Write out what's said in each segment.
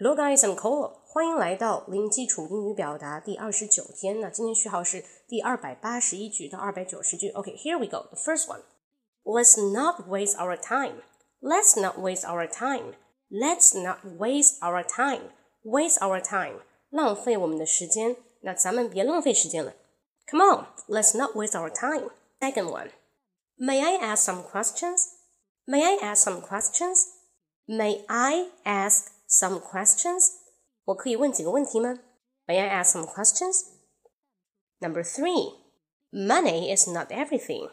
Hello guys, I'm Cole，欢迎来到零基础英语表达第二十九天。那今天序号是第二百八十一句到二百九十句。OK, here we go. The first one. Let's not waste our time. Let's not waste our time. Let's not waste our time. Waste our time. 浪费我们的时间。那咱们别浪费时间了。Come on, let's not waste our time. Second one. May I ask some questions? May I ask some questions? May I ask some questions? 我可以问几个问题吗？May I ask some questions? Number three, money is not everything.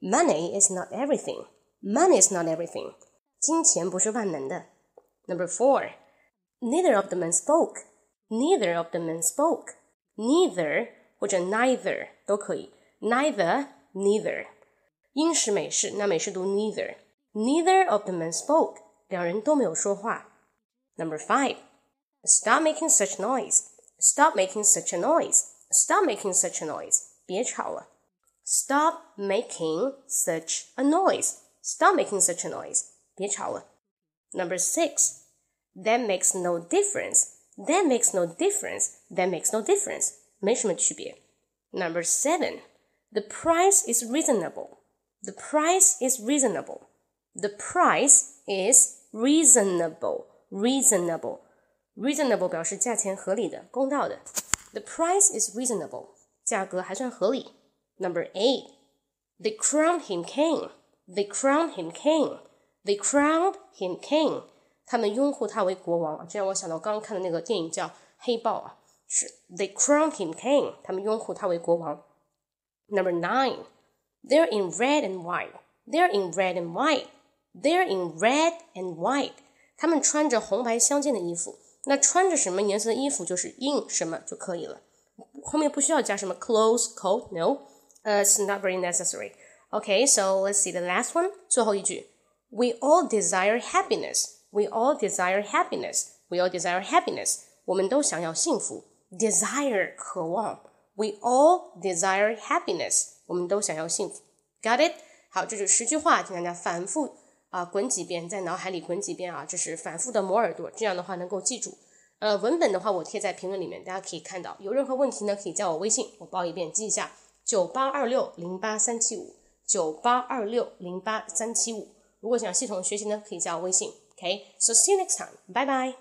Money is not everything. Money is not everything. 金钱不是万能的。Number four, neither of the men spoke. Neither of the men spoke. Neither 或者 neither 都可以。Neither, neither. 英式美式，那美式读 neither。Neither of the men spoke. 两人都没有说话。 Number five, stop making such noise. Stop making such a noise. Stop making such a noise. 别吵了。Stop making such a noise. Stop making such a noise. 别吵了。Number six, that makes no difference. That makes no difference. That makes no difference. 没什么区别。Number seven, the price is reasonable. The price is reasonable. The price is reasonable. Reasonable. Reasonable 表示价钱合理的、公道的。The price is reasonable. 价格还算合理。Number eight, they crowned him king. They crowned him king. They crowned him king. 他们拥护他为国王啊，这让我想到刚刚看的那个电影叫《黑豹》啊，是 They crowned him king. 他们拥护他为国王。Number nine, they're in red and white. They're in red and white. They're in red and white. 他们穿着红白相间的衣服。那穿着什么颜色的衣服就是 in 什么就可以了，后面不需要加什么 clothes, coat, no, uh, it's not very necessary. Okay, so let's see the last one. 最后一句，We all desire happiness. We all desire happiness. We all desire happiness. 我们都想要幸福。Desire 渴望。We all desire happiness. 我们都想要幸福。Got it? 好，这是十句话，请大家反复 啊滚几遍，在脑海里滚几遍啊，就是反复的磨耳朵，这样的话能够记住。呃，文本的话我贴在评论里面，大家可以看到。有任何问题呢，可以加我微信，我报一遍记一下：九八二六零八三七五，九八二六零八三七五。如果想系统学习呢，可以加我微信。OK，so see you next time. Bye bye.